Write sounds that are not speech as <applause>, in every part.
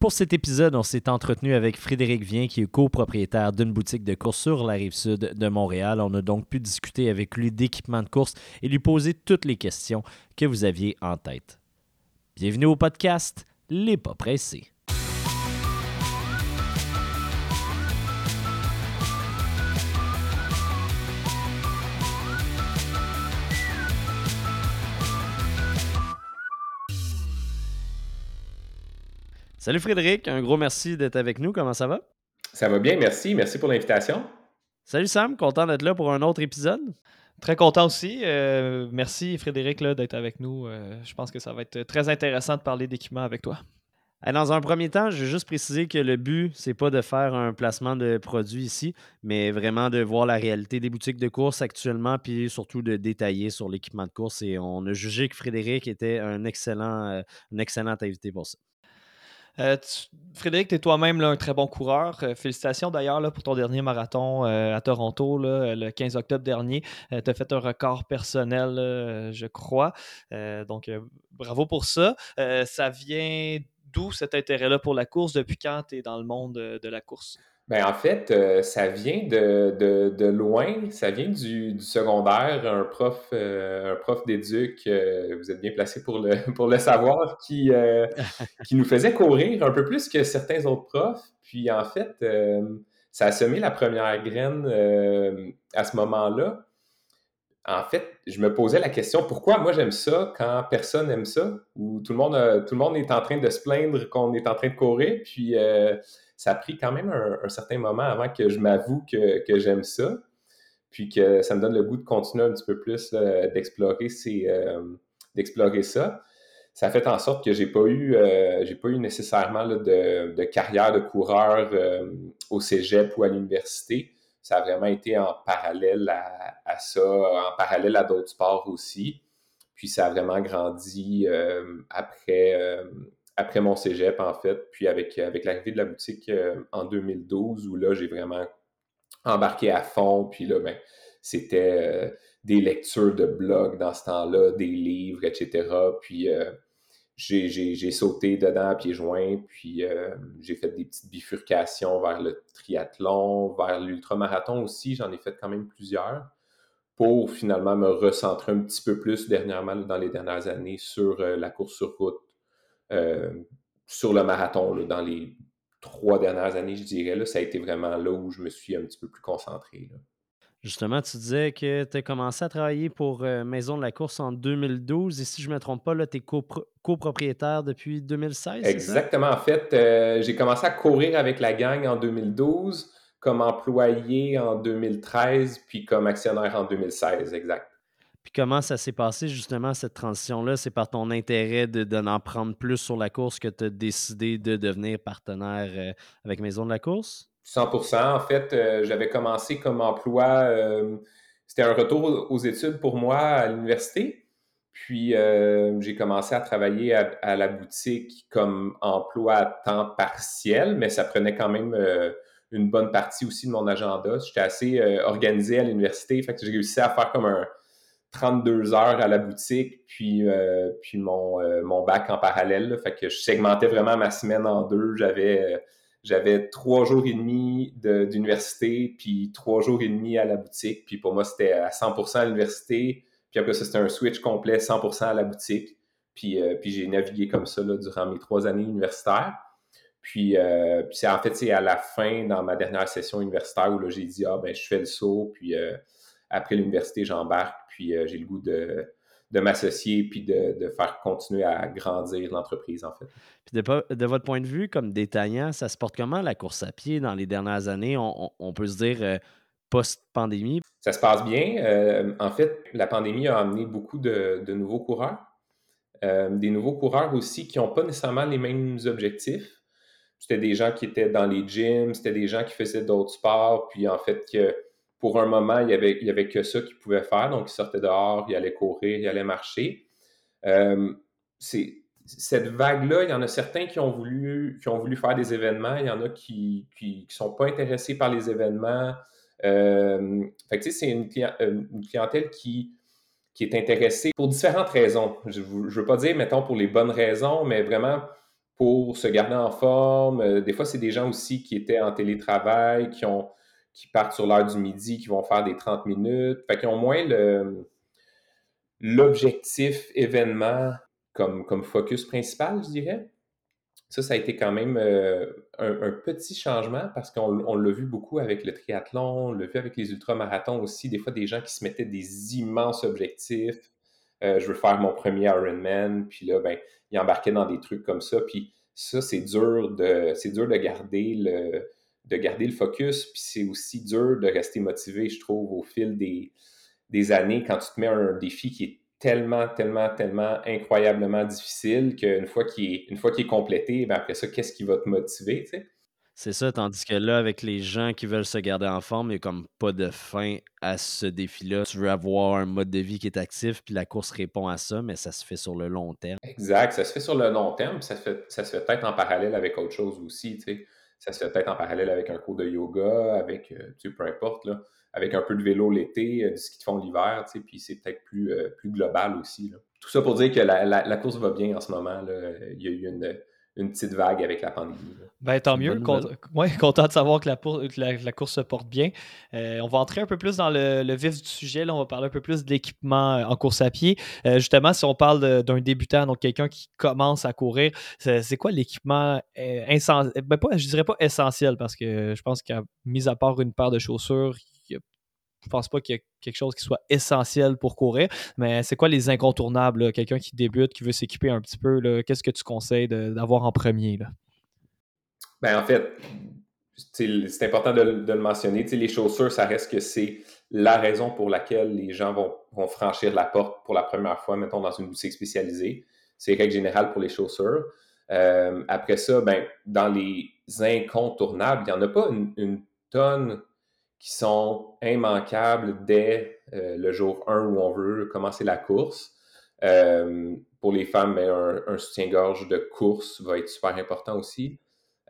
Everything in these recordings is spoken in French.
Pour cet épisode, on s'est entretenu avec Frédéric Vien, qui est copropriétaire d'une boutique de course sur la rive sud de Montréal. On a donc pu discuter avec lui d'équipement de course et lui poser toutes les questions que vous aviez en tête. Bienvenue au podcast Les Pas Pressés. Salut Frédéric, un gros merci d'être avec nous. Comment ça va? Ça va bien, merci. Merci pour l'invitation. Salut Sam, content d'être là pour un autre épisode. Très content aussi. Euh, merci Frédéric d'être avec nous. Euh, je pense que ça va être très intéressant de parler d'équipement avec toi. Dans un premier temps, je vais juste préciser que le but, c'est pas de faire un placement de produits ici, mais vraiment de voir la réalité des boutiques de course actuellement, puis surtout de détailler sur l'équipement de course. Et on a jugé que Frédéric était un excellent, euh, un excellent invité pour ça. Euh, Frédéric, tu es toi-même un très bon coureur. Euh, félicitations d'ailleurs pour ton dernier marathon euh, à Toronto le 15 octobre dernier. tu as fait un record personnel, je crois. donc, bravo pour ça. ça vient d'où cet intérêt-là pour la course? Depuis quand tu es dans le monde de la course? Ben, en fait, euh, ça vient de, de, loin, ça vient du, du secondaire, un prof, euh, un prof d'éduc, euh, vous êtes bien placé pour le, pour le savoir, qui, <laughs> qui nous faisait courir un peu plus que certains autres profs. Puis en fait, ça a semé la première graine à ce moment-là. En fait, je me posais la question pourquoi moi j'aime ça quand personne aime ça, ou tout le monde, tout le monde est en train de se plaindre qu'on est en train de courir, puis ça a pris quand même un, certain moment avant que je m'avoue que, j'aime ça, puis que ça me donne le goût de continuer un petit peu plus d'explorer euh, d'explorer ça. Ça a fait en sorte que j'ai pas eu euh, j'ai pas eu nécessairement de, carrière de coureur euh, au cégep ou à l'université. Ça a vraiment été en parallèle à ça, en parallèle à d'autres sports aussi. Puis ça a vraiment grandi après après mon cégep, en fait, puis avec, avec l'arrivée de la boutique euh, en 2012, où là, j'ai vraiment embarqué à fond, puis là, ben, c'était euh, des lectures de blogs dans ce temps-là, des livres, etc. Puis euh, j'ai sauté dedans à pieds joints, puis j'ai fait des petites bifurcations vers le triathlon, vers l'ultramarathon aussi, j'en ai fait quand même plusieurs pour finalement me recentrer un petit peu plus dernièrement dans les dernières années sur la course sur route, euh, sur le marathon dans les trois dernières années, je dirais. Là, ça a été vraiment là où je me suis un petit peu plus concentré. Justement, tu disais que tu as commencé à travailler pour euh, Maison de la course en 2012 et si je ne me trompe pas, tu es copropriétaire depuis 2016. Exactement. En fait, euh, j'ai commencé à courir avec la gang en 2012, comme employé en 2013, puis comme actionnaire en 2016, exact. Puis comment ça s'est passé justement cette transition-là? C'est par ton intérêt de, d'en prendre plus sur la course que tu as décidé de devenir partenaire euh, avec Maison de la course? 100% En fait, euh, j'avais commencé comme emploi, euh, c'était un retour aux études pour moi à l'université. Puis j'ai commencé à travailler à, la boutique comme emploi à temps partiel, mais ça prenait quand même une bonne partie aussi de mon agenda. J'étais assez organisé à l'université, fait que j'ai réussi à faire comme un, 32 heures à la boutique, puis, euh, puis mon, euh, mon bac en parallèle. fait que je segmentais vraiment ma semaine en deux. J'avais, euh, j'avais trois jours et demi d'université, puis trois jours et demi à la boutique. Puis pour moi, c'était à 100% à l'université. Puis après c'était un switch complet, 100% à la boutique. Puis, puis j'ai navigué comme ça là, durant mes trois années universitaires. Puis, puis c'est, en fait, c'est à la fin, dans ma dernière session universitaire, où là, j'ai dit, ah, ben, je fais le saut, puis après l'université, j'embarque, puis euh, j'ai le goût de, m'associer puis de, faire continuer à grandir l'entreprise, en fait. Puis de, votre point de vue, comme détaillant, ça se porte comment la course à pied dans les dernières années? On, peut se dire euh, post-pandémie? Ça se passe bien. Euh, en fait, la pandémie a amené beaucoup de, nouveaux coureurs. des nouveaux coureurs aussi qui n'ont pas nécessairement les mêmes objectifs. C'était des gens qui étaient dans les gyms, c'était des gens qui faisaient d'autres sports, puis en fait, que pour un moment, il n'y avait, il y avait que ça qu'ils pouvaient faire. Donc, ils sortaient dehors, ils allaient courir, ils allaient marcher. Euh, cette vague-là, il y en a certains qui ont, voulu, qui ont voulu faire des événements, il y en a qui ne sont pas intéressés par les événements. Euh, c'est une, une, clientèle qui, qui est intéressée pour différentes raisons. Je ne veux pas dire, mettons, pour les bonnes raisons, mais vraiment pour se garder en forme. des fois, c'est des gens aussi qui étaient en télétravail, qui ont qui partent sur l'heure du midi, qui vont faire des 30 minutes. Fait qu'ils ont moins l'objectif événement comme, comme focus principal, je dirais. Ça, ça a été quand même euh, un, petit changement parce qu'on l'a vu beaucoup avec le triathlon, on l'a vu avec les ultramarathons aussi. Des fois, des gens qui se mettaient des immenses objectifs. Euh, je veux faire mon premier Ironman, puis là, ben, ils embarquaient dans des trucs comme ça. Puis ça, c'est dur de, c'est dur de garder le, de garder le focus. Puis c'est aussi dur de rester motivé, je trouve, au fil des, des années quand tu te mets un défi qui est tellement, tellement, tellement incroyablement difficile qu'une fois qu'il est, une fois qu'il est complété, ben après ça, qu'est-ce qui va te motiver, tu sais? C'est ça, tandis que là, avec les gens qui veulent se garder en forme, il n'y a comme pas de fin à ce défi-là. Tu veux avoir un mode de vie qui est actif, puis la course répond à ça, mais ça se fait sur le long terme. Exact, ça se fait sur le long terme, ça se fait, ça se fait peut-être en parallèle avec autre chose aussi, tu sais. Ça se fait peut-être en parallèle avec un cours de yoga, avec, euh, tu sais, peu importe, là avec un peu de vélo l'été, euh, du ski de fond l'hiver, tu sais, puis c'est peut-être plus, euh, plus global aussi. Tout ça pour dire que la, course va bien en ce moment. Là. Il y a eu une, une petite vague avec la pandémie. Ben, tant mieux. content de savoir que la, la, course se porte bien. Euh, on va entrer un peu plus dans le, vif du sujet. Là, on va parler un peu plus de l'équipement en course à pied. justement, si on parle d'un débutant, donc quelqu'un qui commence à courir, c'est quoi l'équipement essentiel? Ben, pas, je dirais pas essentiel parce que je pense qu'à mis à part une paire de chaussures, je pense pas qu'il y ait quelque chose qui soit essentiel pour courir, mais c'est quoi les incontournables? Quelqu'un qui débute, qui veut s'équiper un petit peu, qu'est-ce que tu conseilles d'avoir en premier? Ben, en fait, c'est important de, le mentionner. les chaussures, ça reste que c'est la raison pour laquelle les gens vont, franchir la porte pour la première fois, mettons, dans une boutique spécialisée. C'est règle générale pour les chaussures. Euh, après ça, ben, dans les incontournables, il n'y en a pas une tonne qui sont immanquables dès euh, le jour 1 où on veut commencer la course. Euh, pour les femmes, ben, un, soutien-gorge de course va être super important aussi.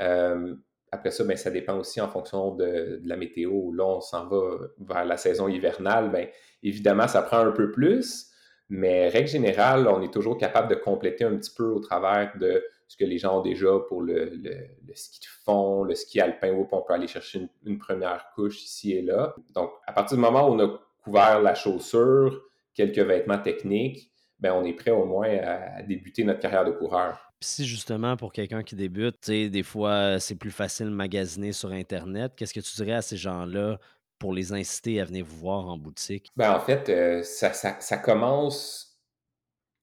Euh, après ça, ben, ça dépend aussi en fonction de, la météo. Là, on s'en va vers la saison hivernale. Ben, évidemment, ça prend un peu plus, mais règle générale, on est toujours capable de compléter un petit peu au travers de ce que les gens ont déjà pour le, ski de fond, le ski alpin, où on peut aller chercher une, première couche ici et là. Donc, à partir du moment où on a couvert la chaussure, quelques vêtements techniques, ben on est prêt au moins à débuter notre carrière de coureur. si justement pour quelqu'un qui débute, des fois c'est plus facile de magasiner sur Internet, qu'est-ce que tu dirais à ces gens-là pour les inciter à venir vous voir en boutique? Ben, en fait, euh, ça, ça, commence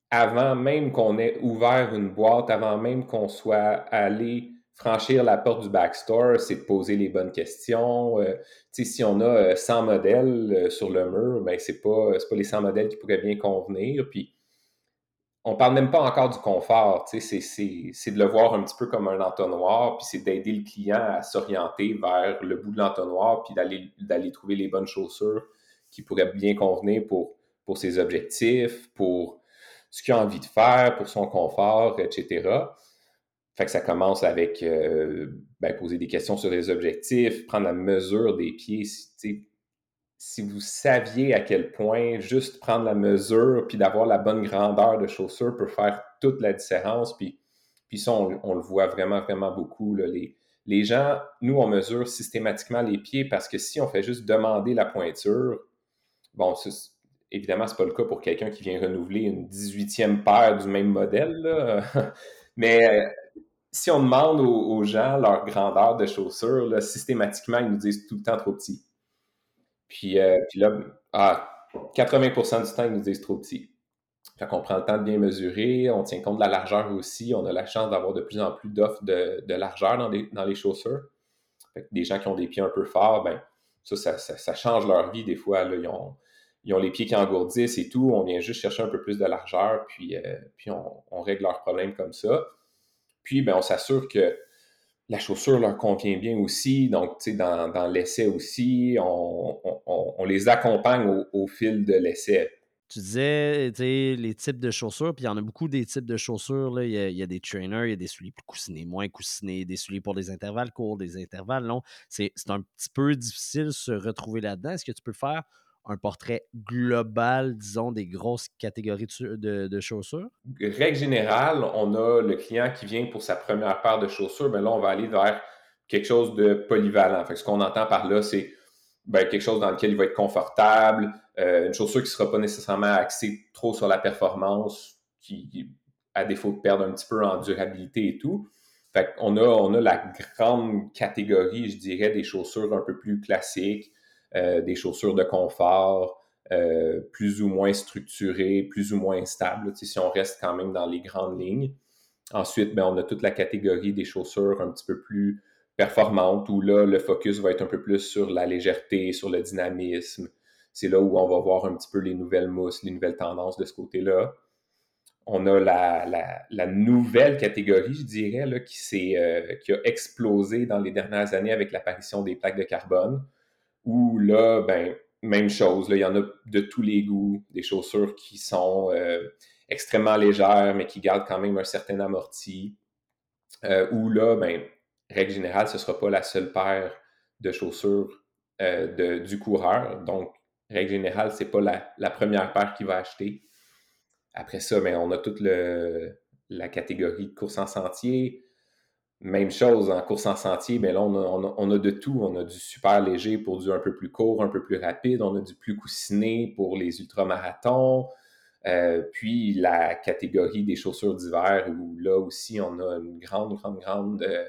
avant même qu'on ait ouvert une boîte, avant même qu'on soit allé franchir la porte du backstore, c'est de poser les bonnes questions. Euh, si on a 100 euh, modèles euh, sur le mur, ben, ce n'est pas, pas les 100 modèles qui pourraient bien convenir. Puis, on parle même pas encore du confort. C'est, c'est de le voir un petit peu comme un entonnoir, puis c'est d'aider le client à s'orienter vers le bout de l'entonnoir, puis d'aller, d'aller trouver les bonnes chaussures qui pourraient bien convenir pour, pour ses objectifs, pour ce qu'il a envie de faire pour son confort, etc. Fait que ça commence avec euh, ben, poser des questions sur les objectifs, prendre la mesure des pieds. Si vous saviez à quel point juste prendre la mesure puis d'avoir la bonne grandeur de chaussure peut faire toute la différence, puis, puis ça, on, le voit vraiment, vraiment beaucoup. les, les gens, nous, on mesure systématiquement les pieds parce que si on fait juste demander la pointure, bon, Évidemment, ce n'est pas le cas pour quelqu'un qui vient renouveler une 18e paire du même modèle. <laughs> Mais euh, si on demande aux, gens leur grandeur de chaussures, systématiquement, ils nous disent tout le temps trop petit. Puis, euh, là, 80% ah, du temps, ils nous disent trop petit. Fait qu'on prend le temps de bien mesurer, on tient compte de la largeur aussi. On a la chance d'avoir de plus en plus d'offres de, largeur dans les, dans les chaussures. des gens qui ont des pieds un peu forts, ben, ça, ça, change leur vie des fois. Ils ont les pieds qui engourdissent et tout. On vient juste chercher un peu plus de largeur, puis, euh, on, règle leurs problèmes comme ça. Puis, ben, on s'assure que la chaussure leur convient bien aussi. Donc, dans, l'essai aussi, on, les accompagne au, fil de l'essai. Tu disais, les types de chaussures, puis il y en a beaucoup des types de chaussures. Là. Il, y a, des trainers, il y a des souliers plus coussinés, moins coussinés, des souliers pour des intervalles courts, des intervalles longs. C'est un petit peu difficile de se retrouver là-dedans. Est-ce que tu peux faire un portrait global, disons, des grosses catégories de, chaussures? Règle générale, on a le client qui vient pour sa première paire de chaussures, ben là, on va aller vers quelque chose de polyvalent. Fait ce qu'on entend par là, c'est ben, quelque chose dans lequel il va être confortable, euh, une chaussure qui ne sera pas nécessairement axée trop sur la performance, qui, à défaut de perdre un petit peu en durabilité et tout. Fait on a, on a la grande catégorie, je dirais, des chaussures un peu plus classiques, des chaussures de confort, euh, plus ou moins structurées, plus ou moins stables, si on reste quand même dans les grandes lignes. Ensuite, ben, on a toute la catégorie des chaussures un petit peu plus performantes, où là, le focus va être un peu plus sur la légèreté, sur le dynamisme. C'est là où on va voir un petit peu les nouvelles mousses, les nouvelles tendances de ce côté-là. On a la, nouvelle catégorie, je dirais, qui, euh, qui a explosé dans les dernières années avec l'apparition des plaques de carbone, où là, ben, même chose, il y en a de tous les goûts, des chaussures qui sont euh, extrêmement légères, mais qui gardent quand même un certain amorti, euh, où là, ben, règle générale, ce ne sera pas la seule paire de chaussures euh, du coureur. Donc, règle générale, ce n'est pas la, première paire qu'il va acheter. Après ça, ben, on a toute la catégorie de course en sentier. Même chose, en course en sentier, ben là, on a, de tout. On a du super léger pour du un peu plus court, un peu plus rapide. On a du plus coussiné pour les ultramarathons. Euh, puis la catégorie des chaussures d'hiver, où là aussi, on a une grande, grande, grande euh,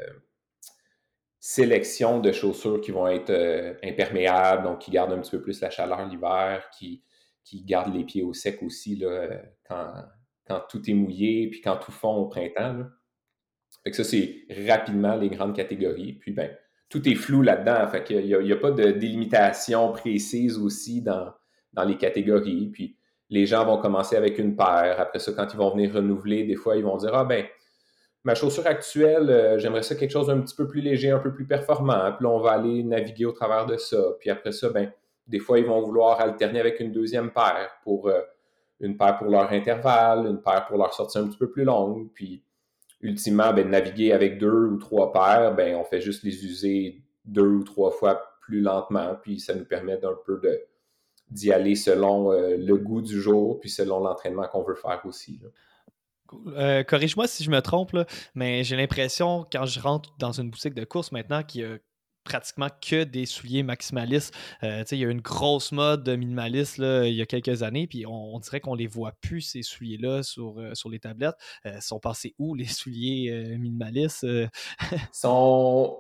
sélection de chaussures qui vont être euh, imperméables, donc qui gardent un petit peu plus la chaleur l'hiver, qui, qui gardent les pieds au sec aussi là, quand, quand, tout est mouillé, puis quand tout fond au printemps. Fait que ça, c'est rapidement les grandes catégories. Puis, ben, tout est flou là-dedans. Fait qu'il n'y a, a, pas de délimitation précise aussi dans, dans les catégories. Puis, les gens vont commencer avec une paire. Après ça, quand ils vont venir renouveler, des fois, ils vont dire Ah, ben, ma chaussure actuelle, euh, j'aimerais ça quelque chose d'un petit peu plus léger, un peu plus performant. Puis on va aller naviguer au travers de ça. Puis après ça, ben, des fois, ils vont vouloir alterner avec une deuxième paire pour euh, une paire pour leur intervalle, une paire pour leur sortie un petit peu plus longue. Puis ultimement, ben, naviguer avec deux ou trois paires, ben, on fait juste les user deux ou trois fois plus lentement. Puis ça nous permet d'un peu de d'y aller selon euh, le goût du jour, puis selon l'entraînement qu'on veut faire aussi. Euh, corrige-moi si je me trompe, mais j'ai l'impression, quand je rentre dans une boutique de course maintenant, qu'il y a pratiquement que des souliers maximalistes. Euh, il y a une grosse mode de minimaliste il y a quelques années, puis on, dirait qu'on les voit plus, ces souliers-là, sur, sur les tablettes. Ils sont passés où, les <laughs> souliers minimalistes? Ils sont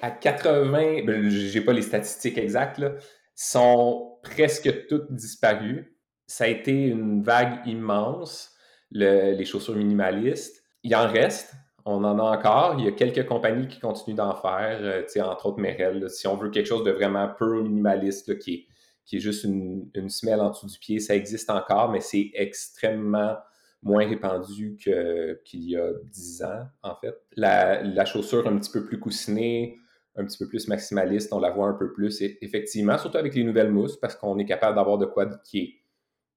à 80, ben, j'ai pas les statistiques exactes, là, sont presque toutes disparues. Ça a été une vague immense, les chaussures minimalistes. Il en reste, on en a encore. Il y a quelques compagnies qui continuent d'en faire, euh, entre autres Merrell. si on veut quelque chose de vraiment peu minimaliste, qui, est, juste une, semelle en dessous du pied, ça existe encore, mais c'est extrêmement moins répandu qu'il y a 10 ans, en fait. La, chaussure un petit peu plus coussinée, un petit peu plus maximaliste, on la voit un peu plus, effectivement, surtout avec les nouvelles mousses, parce qu'on est capable d'avoir de quoi qui est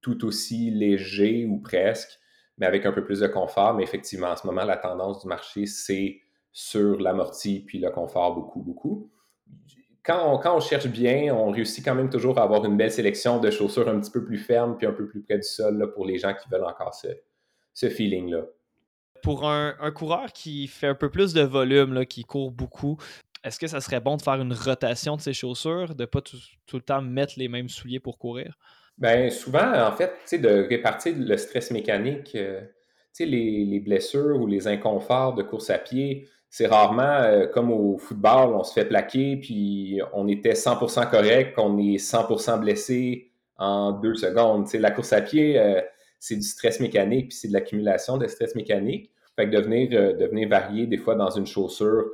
tout aussi léger ou presque, mais avec un peu plus de confort. Mais effectivement, en ce moment, la tendance du marché, c'est sur l'amorti puis le confort beaucoup, beaucoup. Quand on, quand on, cherche bien, on réussit quand même toujours à avoir une belle sélection de chaussures un petit peu plus fermes puis un peu plus près du sol pour les gens qui veulent encore ce, ce feeling-là. Pour un, un, coureur qui fait un peu plus de volume, là, qui court beaucoup, est-ce que ça serait bon de faire une rotation de ses chaussures, de ne pas tout, le temps mettre les mêmes souliers pour courir? Bien, souvent, en fait, de répartir le stress mécanique, euh, les, les, blessures ou les inconforts de course à pied, c'est rarement euh, comme au football, on se fait plaquer, puis on était 100% correct, on est 100% blessé en deux secondes. la course à pied, euh, c'est du stress mécanique, puis c'est de l'accumulation de stress mécanique. Fait que de venir, de venir varier des fois dans une chaussure,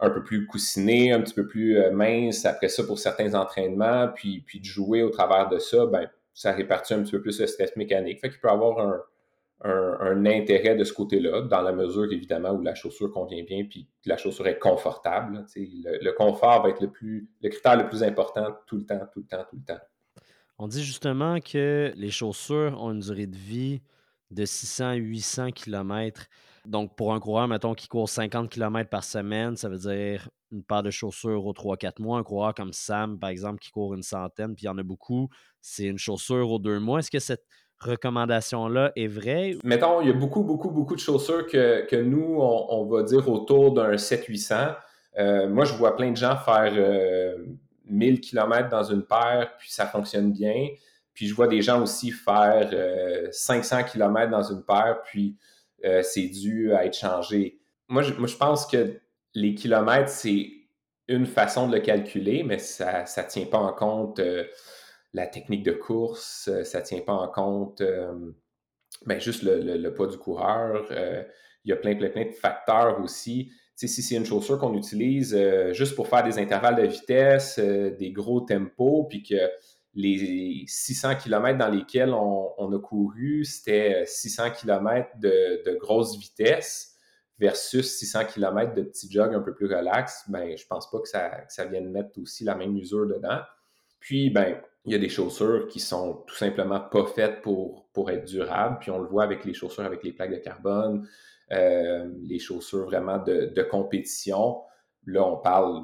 un peu plus coussiné, un petit peu plus euh, mince après ça pour certains entraînements, puis, puis de jouer au travers de ça, ben, ça répartit un petit peu plus le stress mécanique. Fait qu'il peut avoir un, un, intérêt de ce côté-là, dans la mesure évidemment où la chaussure convient bien, puis que la chaussure est confortable. Le, confort va être le plus le critère le plus important tout le temps, tout le temps, tout le temps. On dit justement que les chaussures ont une durée de vie de 600 à 800 km Donc, pour un coureur, mettons, qui court 50 km par semaine, ça veut dire une paire de chaussures aux 3-4 mois. Un coureur comme Sam, par exemple, qui court une centaine, puis il y en a beaucoup, c'est une chaussure aux deux mois. Est-ce que cette recommandation-là est vraie? Mettons, il y a beaucoup, beaucoup, beaucoup de chaussures que, nous, on, va dire autour d'un 7-800. Euh, moi, je vois plein de gens faire 1000 euh, km dans une paire, puis ça fonctionne bien. Puis je vois des gens aussi faire 500 euh, km dans une paire, puis c'est dû à être changé. Moi je, pense que les kilomètres, c'est une façon de le calculer, mais ça ne tient pas en compte la technique de course, ça ne tient pas en compte ben, juste le, poids du coureur. il y a plein, plein, de facteurs aussi si c'est une chaussure qu'on utilise euh, juste pour faire des intervalles de vitesse, euh, des gros tempos, puis que les 600 km dans lesquels on, a couru, c'était 600 km de, de grosse vitesse versus 600 km de petits jogs un peu plus relax, ben, je pense pas que ça, vienne mettre aussi la même mesure dedans. Puis, ben, il y a des chaussures qui sont tout simplement pas faites pour, être durables. Puis on le voit avec les chaussures avec les plaques de carbone, euh, les chaussures vraiment de, compétition. Là, on parle,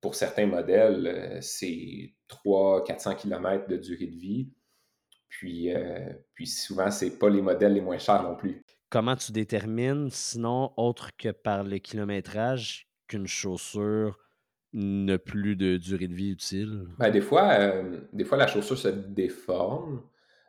pour certains modèles, euh, c'est 300-400 km de durée de vie. Puis, euh, puis souvent, ce pas les modèles les moins chers non plus. Comment tu détermines, sinon, autre que par le kilométrage, qu'une chaussure n'a plus de durée de vie utile? Ben, des, fois, des fois, la chaussure se déforme.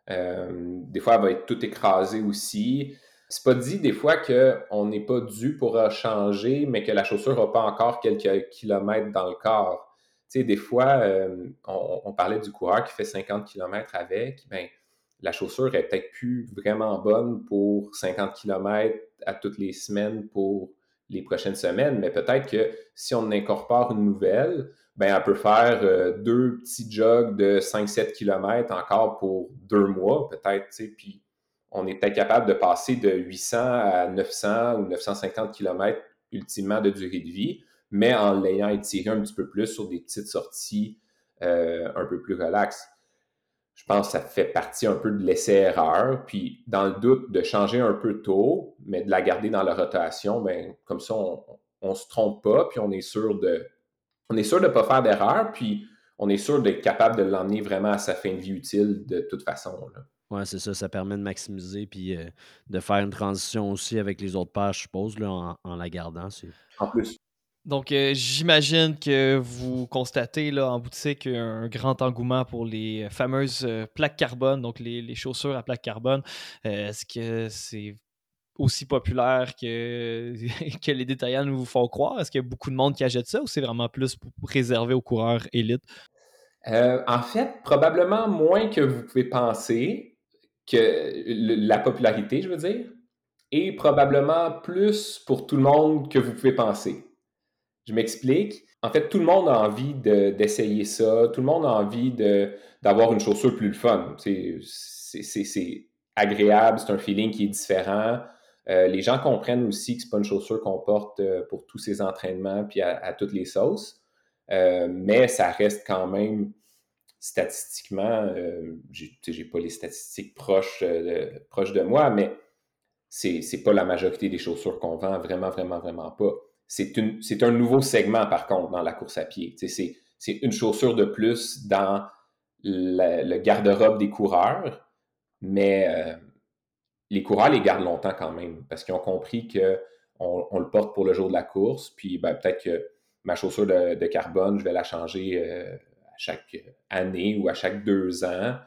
des fois, elle va être toute écrasée aussi. C'est pas dit des fois qu'on n'est pas dû pour changer, mais que la chaussure n'a pas encore quelques kilomètres dans le corps. Des fois, euh, on, parlait du coureur qui fait 50 km avec, ben, la chaussure est peut-être plus vraiment bonne pour 50 km à toutes les semaines pour les prochaines semaines, mais peut-être que si on incorpore une nouvelle, ben, peut faire euh, deux petits jogs de 5-7 km encore pour deux mois, peut-être, tu puis on était capable de passer de 800 à 900 ou 950 km ultimement de durée de vie, mais en l'ayant étiré un petit peu plus sur des petites sorties euh, un peu plus relaxes. Je pense que ça fait partie un peu de l'essai-erreur. Puis, dans le doute de changer un peu tôt, mais de la garder dans la rotation, ben, comme ça, on ne se trompe pas, puis on est sûr de on est sûr de ne pas faire d'erreur, puis on est sûr d'être capable de l'emmener vraiment à sa fin de vie utile de toute façon. Là. Ouais, c'est ça. Ça permet de maximiser puis euh, de faire une transition aussi avec les autres pages, je suppose, là, en, la gardant. En plus. Donc, euh, j'imagine que vous constatez là, en boutique un grand engouement pour les fameuses euh, plaques carbone, donc les, chaussures à plaques carbone. Est-ce que c'est aussi populaire <laughs> que, les détaillants nous font croire? Est-ce qu'il y a beaucoup de monde qui achète ça ou c'est vraiment plus réservé aux coureurs élites? en fait, probablement moins que vous pouvez penser que la popularité, je veux dire, est probablement plus pour tout le monde que vous pouvez penser. Je m'explique. En fait, tout le monde a envie d'essayer ça. Tout le monde a envie d'avoir une chaussure plus fun. C'est agréable, c'est un feeling qui est différent. Euh, les gens comprennent aussi que ce n'est pas une chaussure qu'on porte euh, pour tous ces entraînements puis à, toutes les sauces. Euh, mais ça reste quand même statistiquement, je n'ai pas les statistiques proches, de, proches de moi, mais c'est n'est pas la majorité des chaussures qu'on vend, vraiment, vraiment, vraiment pas. C'est un nouveau segment, par contre, dans la course à pied. C'est une chaussure de plus dans le garde-robe des coureurs, mais euh, les coureurs les gardent longtemps quand même, parce qu'ils ont compris qu'on on le porte pour le jour de la course, puis ben, peut-être que ma chaussure de, carbone, je vais la changer chaque année ou à chaque deux ans.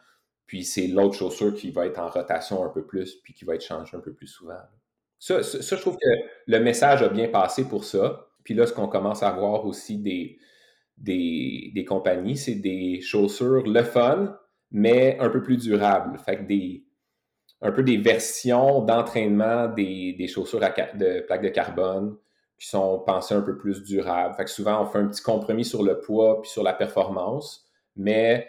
Puis c'est l'autre chaussure qui va être en rotation un peu plus, puis qui va être changée un peu plus souvent. Ça, je trouve que le message a bien passé pour ça. Puis là, ce qu'on commence à voir aussi des, des, compagnies, c'est des chaussures le fun, mais un peu plus durables. Fait que des, un peu des versions d'entraînement des, des, chaussures de plaques de carbone qui sont pensés un peu plus durables. Fait que souvent, on fait un petit compromis sur le poids puis sur la performance, mais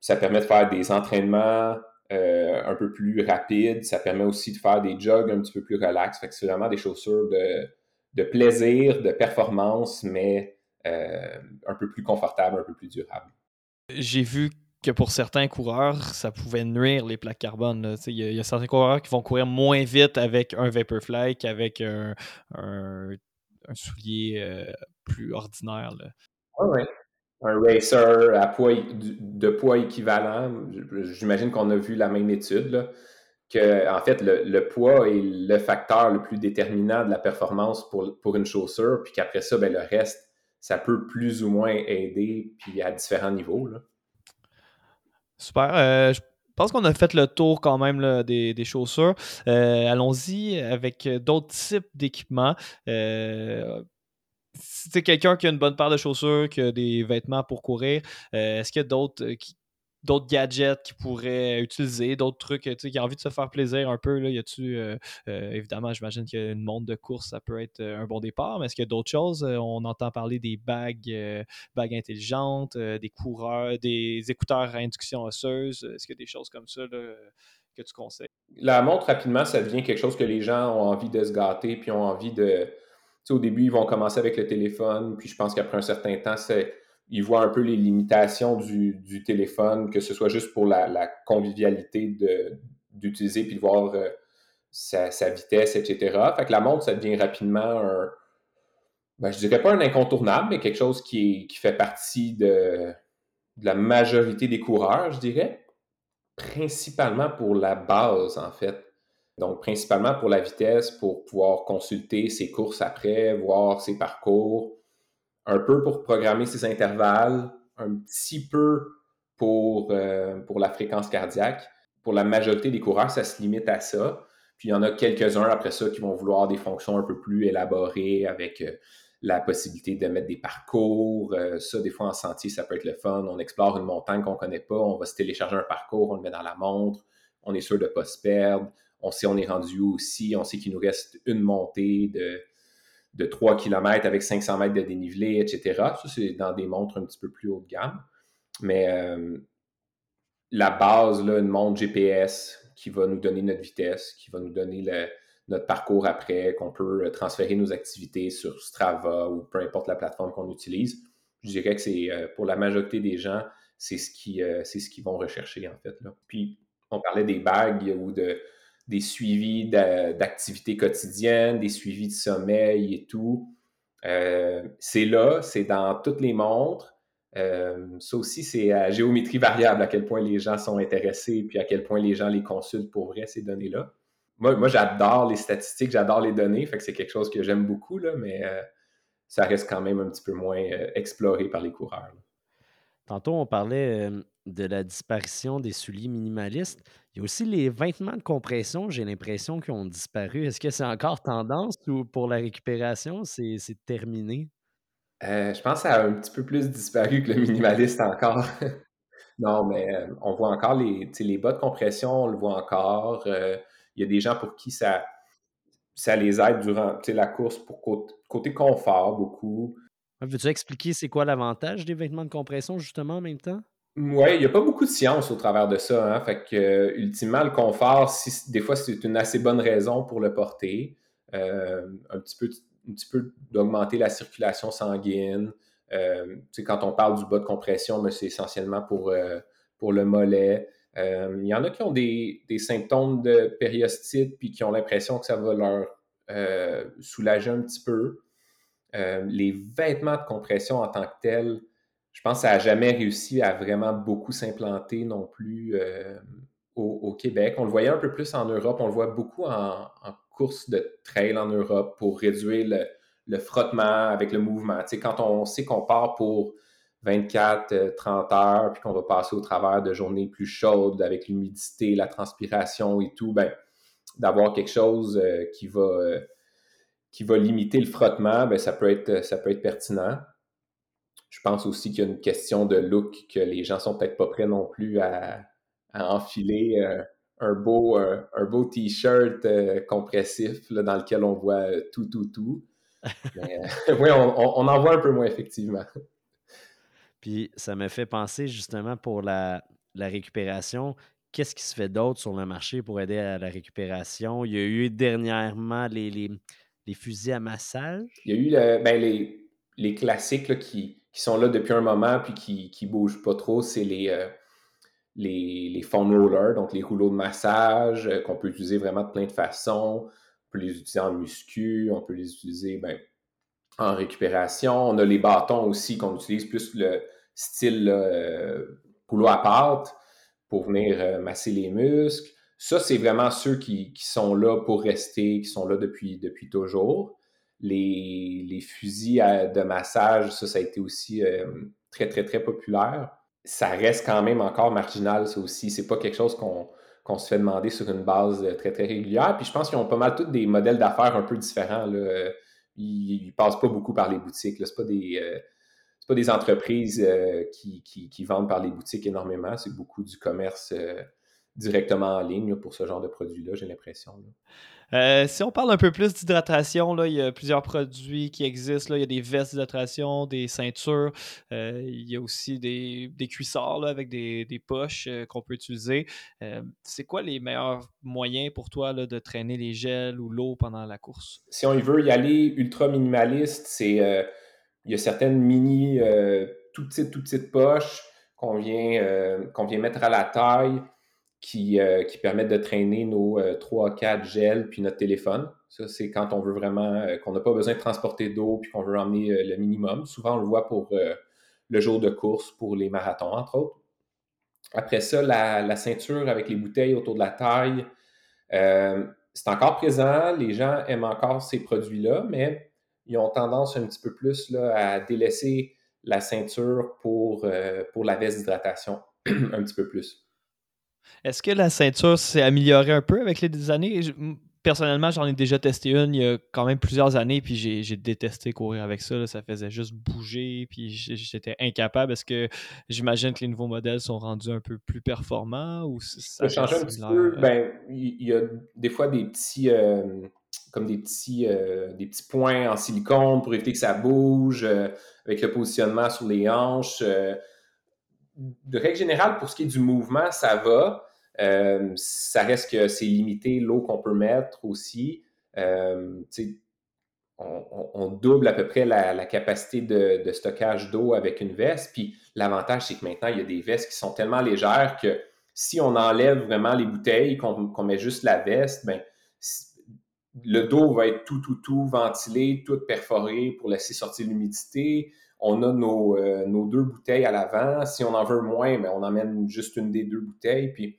ça permet de faire des entraînements euh, un peu plus rapides. Ça permet aussi de faire des jogs un petit peu plus relax. Fait que c'est vraiment des chaussures de, plaisir, de performance, mais euh, un peu plus confortable, un peu plus durable. J'ai vu que pour certains coureurs, ça pouvait nuire les plaques carbone. Il y, a certains coureurs qui vont courir moins vite avec un Vaporfly qu'avec un, soulier euh, plus ordinaire. Oui, Un racer à poids, de poids équivalent, j'imagine qu'on a vu la même étude, que en fait, le, poids est le facteur le plus déterminant de la performance pour, pour une chaussure, puis qu'après ça, ben, le reste, ça peut plus ou moins aider, puis à différents niveaux. Là. Super. Euh, je pense qu'on a fait le tour quand même des, chaussures. Euh, allons-y avec d'autres types d'équipements. Euh, si tu quelqu'un qui a une bonne paire de chaussures, qui a des vêtements pour courir, est-ce qu'il y a d'autres qui, d'autres gadgets qu'ils pourraient utiliser, d'autres trucs, tu sais, qui ont envie de se faire plaisir un peu. Là, y a-tu, euh, euh, évidemment, j'imagine qu'une montre de course, ça peut être euh, un bon départ, mais est-ce qu'il y a d'autres choses? On entend parler des bagues, bagues intelligentes, des coureurs, des écouteurs à induction osseuse. Est-ce qu'il y a des choses comme ça que tu conseilles? La montre, rapidement, ça devient quelque chose que les gens ont envie de se gâter, puis ont envie de. Au début, ils vont commencer avec le téléphone, puis je pense qu'après un certain temps, c'est il voit un peu les limitations du, téléphone, que ce soit juste pour la, convivialité d'utiliser puis de voir euh, sa, vitesse, etc. Fait que la montre, ça devient rapidement un, ben, je dirais pas un incontournable, mais quelque chose qui fait partie de, la majorité des coureurs, je dirais. Principalement pour la base, en fait. Donc, principalement pour la vitesse, pour pouvoir consulter ses courses après, voir ses parcours, un peu pour programmer ses intervalles, un petit peu pour, euh, pour la fréquence cardiaque. Pour la majorité des coureurs, ça se limite à ça. Puis il y en a quelques-uns après ça qui vont vouloir des fonctions un peu plus élaborées avec euh, la possibilité de mettre des parcours. Euh, ça, des fois en sentier, ça peut être le fun. On explore une montagne qu'on ne connaît pas, on va se télécharger un parcours, on le met dans la montre, on est sûr de ne pas se perdre. On sait on est rendu aussi, on sait qu'il nous reste une montée de de 3 km avec 500 mètres de dénivelé, etc. Ça, c'est dans des montres un petit peu plus haut de gamme. Mais euh, la base, là, une montre GPS qui va nous donner notre vitesse, qui va nous donner notre parcours après, qu'on peut transférer nos activités sur Strava ou peu importe la plateforme qu'on utilise. Je dirais que c'est euh, pour la majorité des gens, c'est ce qu'ils euh, vont rechercher en fait. Puis on parlait des bagues ou de, des suivis d'activités quotidiennes, des suivis de sommeil et tout. Euh, c'est là, c'est dans toutes les montres. Euh, ça aussi, c'est à géométrie variable à quel point les gens sont intéressés, puis à quel point les gens les consultent pour vrai, ces données-là. Moi, j'adore les statistiques, j'adore les données, fait que c'est quelque chose que j'aime beaucoup, là, mais euh, ça reste quand même un petit peu moins exploré par les coureurs. Tantôt, on parlait de la disparition des souliers minimalistes. Il y a aussi les vêtements de compression, j'ai l'impression qu'ils ont disparu. Est-ce que c'est encore tendance ou pour la récupération, c'est terminé? Euh, je pense que ça a un petit peu plus disparu que le minimaliste encore. <laughs> non, mais euh, on voit encore les, les bas de compression, on le voit encore. Euh, il y a des gens pour qui ça, ça les aide durant la course pour côté confort beaucoup. Veux-tu expliquer c'est quoi l'avantage des vêtements de compression justement en même temps? Oui, il n'y a pas beaucoup de science au travers de ça. Hein. Fait que, euh, ultimement, le confort, si, des fois, c'est une assez bonne raison pour le porter. Euh, un petit peu, un petit peu d'augmenter la circulation sanguine. Euh, quand on parle du bas de compression, mais c'est essentiellement pour, euh, pour le mollet. Il y en a qui ont des, des, symptômes de périostite puis qui ont l'impression que ça va leur soulager un petit peu. les vêtements de compression en tant que tels, je pense que ça n'a jamais réussi à vraiment beaucoup s'implanter non plus euh, au, Québec. On le voyait un peu plus en Europe. On le voit beaucoup en, course de trail en Europe pour réduire le, frottement avec le mouvement. Tu sais, quand on sait qu'on part pour 24, 30 euh, heures, puis qu'on va passer au travers de journées plus chaudes avec l'humidité, la transpiration et tout, ben, d'avoir quelque chose euh, qui, va, qui va limiter le frottement, ben, ça, peut être, ça peut être pertinent. Je pense aussi qu'il y a une question de look que les gens sont peut-être pas prêts non plus à, enfiler euh, un beau, euh, un beau t-shirt euh, compressif dans lequel on voit tout, tout, tout. <laughs> <laughs> oui, on, en voit un peu moins, effectivement. Puis ça me fait penser justement pour la, récupération. Qu'est-ce qui se fait d'autre sur le marché pour aider à la récupération? Il y a eu dernièrement les, les, fusils à massage? Il y a eu ben, les, les classiques qui, qui sont là depuis un moment puis qui, qui bougent pas trop, c'est les, euh, les, les foam rollers, donc les rouleaux de massage, qu'on peut utiliser vraiment de plein de façons. On peut les utiliser en muscu, on peut les utiliser ben, en récupération. On a les bâtons aussi qu'on utilise plus le style rouleau à pâte pour venir masser les muscles. Ça, c'est vraiment ceux qui, sont là pour rester, qui sont là depuis, depuis toujours. Les, fusils de massage, ça, ça a été aussi euh, très, très, très populaire. Ça reste quand même encore marginal, ça aussi. C'est pas quelque chose qu'on se fait demander sur une base euh, très, très régulière. Puis je pense qu'ils ont pas mal tous des modèles d'affaires un peu différents. Là. Ils, ne passent pas beaucoup par les boutiques. Ce pas des. Euh, pas des entreprises qui, qui, vendent par les boutiques énormément, c'est beaucoup du commerce directement en ligne pour ce genre de produit-là, j'ai l'impression. Euh, si on parle un peu plus d'hydratation, il y a plusieurs produits qui existent. Il y a des vestes d'hydratation, des ceintures. Euh, il y a aussi des, cuissards avec des, poches euh, qu'on peut utiliser. c'est quoi les meilleurs moyens pour toi de traîner les gels ou l'eau pendant la course? Si on veut y aller ultra minimaliste, c'est il y a certaines mini, toutes petites, toutes petites poches qu'on vient, qu'on vient mettre à la taille euh, qui, permettent de traîner nos 3-4 euh, gels puis notre téléphone. Ça, c'est quand on veut vraiment, euh, qu'on n'a pas besoin de transporter d'eau puis qu'on veut emmener le minimum. Souvent, on le voit pour le jour de course, pour les marathons, entre autres. Après ça, la, ceinture avec les bouteilles autour de la taille, c'est encore présent. Les gens aiment encore ces produits-là, mais ils ont tendance un petit peu plus là, à délaisser la ceinture pour, pour la veste d'hydratation <clears throat> un petit peu plus. Est-ce que la ceinture s'est améliorée un peu avec les années? Personnellement, j'en ai déjà testé une il y a quand même plusieurs années, puis j'ai détesté courir avec ça. Ça faisait juste bouger, puis j'étais incapable. Est-ce que j'imagine que les nouveaux modèles sont rendus un peu plus performants ou ça, change un petit peu? Ben, il y a des fois des petits. Euh, comme des petits, euh, des petits points en silicone pour éviter que ça bouge, euh, avec le positionnement sur les hanches de règle générale, pour ce qui est du mouvement, ça va. Euh, ça reste que c'est limité l'eau qu'on peut mettre aussi. Euh, on, double à peu près la, capacité de, stockage d'eau avec une veste. Puis l'avantage, c'est que maintenant, il y a des vestes qui sont tellement légères que si on enlève vraiment les bouteilles, qu'on met juste la veste, ben, le dos va être tout, tout, tout ventilé, tout perforé pour laisser sortir l'humidité on a euh, nos, deux bouteilles à l'avant. Si on en veut moins, mais ben, on emmène juste une des deux bouteilles. Puis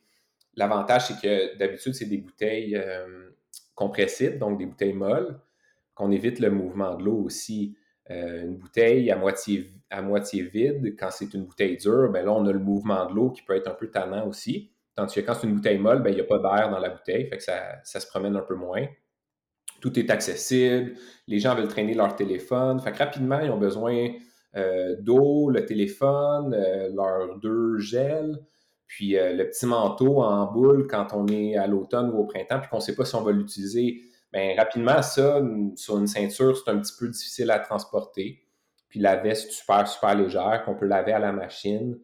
l'avantage, c'est que d'habitude, c'est des bouteilles euh, compressibles, donc des bouteilles molles, qu'on évite le mouvement de l'eau aussi. Euh, une bouteille à moitié, à moitié vide, quand c'est une bouteille dure, ben là, on a le mouvement de l'eau qui peut être un peu tannant aussi. Tandis que quand c'est une bouteille molle, ben, il n'y a pas d'air dans la bouteille, fait que ça, ça se promène un peu moins tout est accessible, les gens veulent traîner leur téléphone. Fait que rapidement, ils ont besoin d'eau, le téléphone, euh, leurs deux gels, puis euh, le petit manteau en boule quand on est à l'automne ou au printemps, puis qu'on ne sait pas si on va l'utiliser. Bien, rapidement, ça, sur une ceinture, c'est un petit peu difficile à transporter. Puis la veste super, super légère qu'on peut laver à la machine.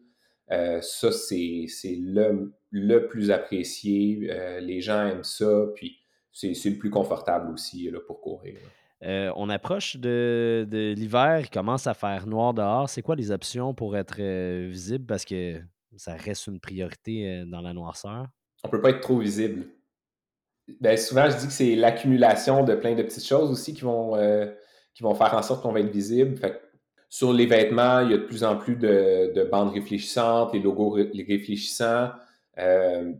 ça, c'est le, le, plus apprécié. les gens aiment ça, puis c'est le plus confortable aussi pour courir. Euh, on approche de, l'hiver, il commence à faire noir dehors. C'est quoi les options pour être euh, visible? Parce que ça reste une priorité euh, dans la noirceur. On peut pas être trop visible. Ben, souvent, je dis que c'est l'accumulation de plein de petites choses aussi qui vont, qui vont faire en sorte qu'on va être visible. sur les vêtements, il y a de plus en plus de, bandes réfléchissantes, les logos réfléchissants.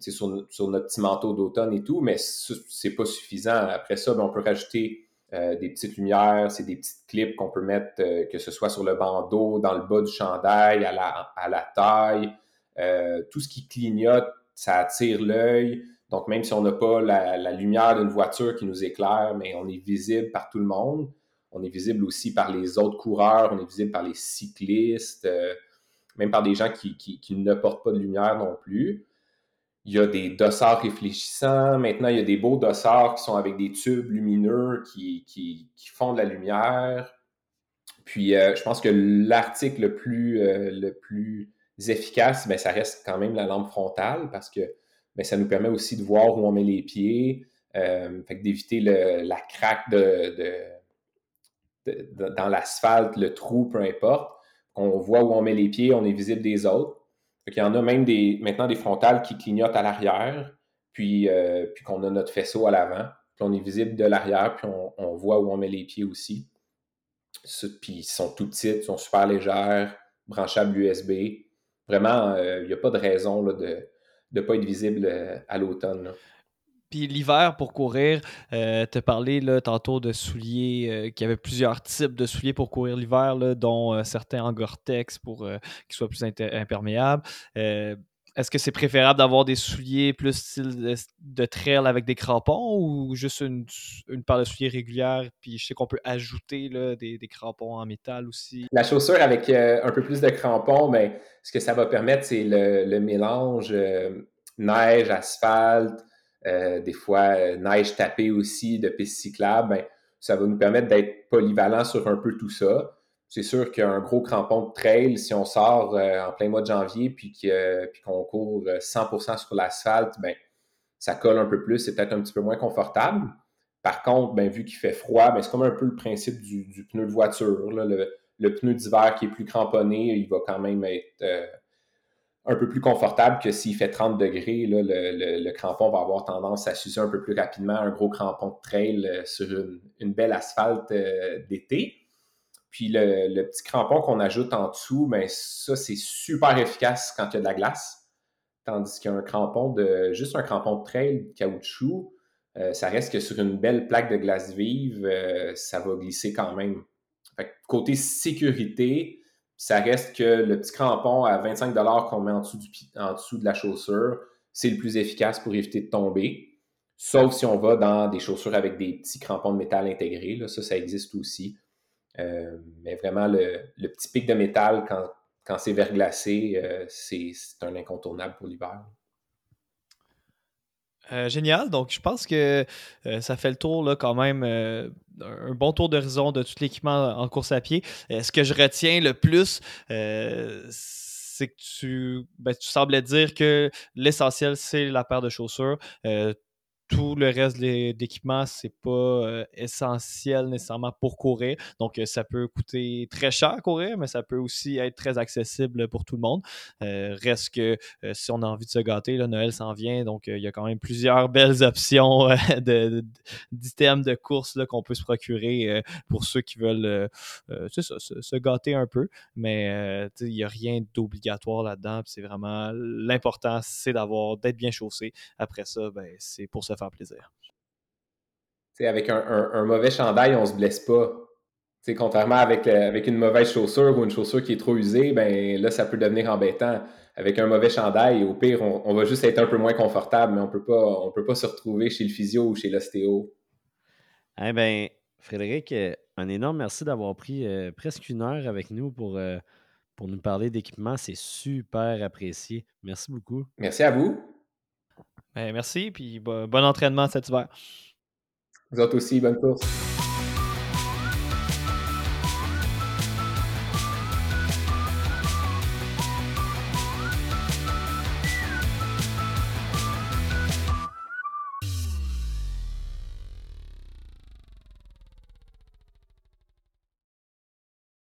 sur, sur, notre petit manteau d'automne et tout, mais c'est pas suffisant. Après ça, ben, on peut rajouter euh, des petites lumières, c'est des petites clips qu'on peut mettre, euh, que ce soit sur le bandeau, dans le bas du chandail, à la, à la taille. Euh, tout ce qui clignote, ça attire l'œil. Donc, même si on n'a pas la, lumière d'une voiture qui nous éclaire, mais on est visible par tout le monde. On est visible aussi par les autres coureurs, on est visible par les cyclistes, même par des gens qui, qui ne portent pas de lumière non plus. Il y a des dossards réfléchissants. Maintenant, il y a des beaux dossards qui sont avec des tubes lumineux qui, qui, font de la lumière. Puis, euh, je pense que l'article le plus, euh, le plus efficace, bien, ça reste quand même la lampe frontale parce que bien, ça nous permet aussi de voir où on met les pieds, euh, d'éviter la craque de, dans l'asphalte, le trou, peu importe. On voit où on met les pieds, on est visible des autres. Il y en a même des, maintenant des frontales qui clignotent à l'arrière, puis, euh, puis qu'on a notre faisceau à l'avant. Puis on est visible de l'arrière, puis on, voit où on met les pieds aussi. Puis ils sont tout petits, ils sont super légères, branchables USB. Vraiment, il n'y a pas de raison de ne pas être visible à l'automne. Puis l'hiver, pour courir, euh, tu as parlé là, tantôt de souliers, euh, qu'il y avait plusieurs types de souliers pour courir l'hiver, dont euh, certains en Gore-Tex pour qu'ils soient plus imperméables. Est-ce que c'est préférable d'avoir des souliers plus style de, trail avec des crampons ou juste une, paire de souliers régulière? Puis je sais qu'on peut ajouter là, des, crampons en métal aussi. La chaussure avec un peu plus de crampons, mais ben, ce que ça va permettre, c'est le, mélange neige, asphalte, euh, des fois euh, neige tapée aussi, de pistes cyclables, ben, ça va nous permettre d'être polyvalent sur un peu tout ça. C'est sûr qu'un gros crampon de trail, si on sort euh, en plein mois de janvier puis qu'on court 100% sur l'asphalte, ben, ça colle un peu plus, c'est peut-être un petit peu moins confortable. Par contre, ben, vu qu'il fait froid, ben, c'est comme un peu le principe du, pneu de voiture. Le, pneu d'hiver qui est plus cramponné, il va quand même être un peu plus confortable que s'il fait 30 degrés, le, crampon va avoir tendance à s'user un peu plus rapidement. Un gros crampon de trail euh, sur une, belle asphalte euh, d'été. Puis le, petit crampon qu'on ajoute en dessous, ben ça, c'est super efficace quand il y a de la glace. Tandis qu'un crampon de juste un crampon de trail caoutchouc, euh, ça reste que sur une belle plaque de glace vive, ça va glisser quand même. côté sécurité, ça reste que le petit crampon à 25 qu'on met en dessous, en dessous de la chaussure, c'est le plus efficace pour éviter de tomber. Sauf si on va dans des chaussures avec des petits crampons de métal intégrés. Là, ça, ça existe aussi. Euh, mais vraiment, le, petit pic de métal, quand, c'est verglacé, euh, c'est un incontournable pour l'hiver. Euh, génial. Donc, je pense que euh, ça fait le tour là, quand même, euh, un bon tour d'horizon de tout l'équipement en course à pied. ce que je retiens le plus, c'est que tu, ben, tu semblais dire que l'essentiel, c'est la paire de chaussures tout le reste d'équipement, c'est pas euh, essentiel nécessairement pour courir. Donc, euh, ça peut coûter très cher courir, mais ça peut aussi être très accessible pour tout le monde. Euh, reste que si on a envie de se gâter, là, Noël s'en vient. Donc, il y a quand même plusieurs <laughs> belles options d'items de, course qu'on peut se procurer pour ceux qui veulent se, gâter un peu. Mais il n'y a rien d'obligatoire là-dedans. C'est vraiment l'important, c'est d'avoir d'être bien chaussé. Après ça, ben, c'est pour se faire plaisir. avec un, mauvais chandail, on se blesse pas. contrairement avec, avec une mauvaise chaussure ou une chaussure qui est trop usée, ben là, ça peut devenir embêtant. Avec un mauvais chandail, au pire, on, va juste être un peu moins confortable, mais on peut pas, on peut pas se retrouver chez le physio ou chez l'ostéo. Eh bien, Frédéric, euh, un énorme merci d'avoir pris euh, presque une heure avec nous pour, euh, pour nous parler d'équipement. C'est super apprécié. Merci beaucoup. Merci à vous. Ben, merci, puis bon entraînement cet hiver. Vous autres aussi, bonne course.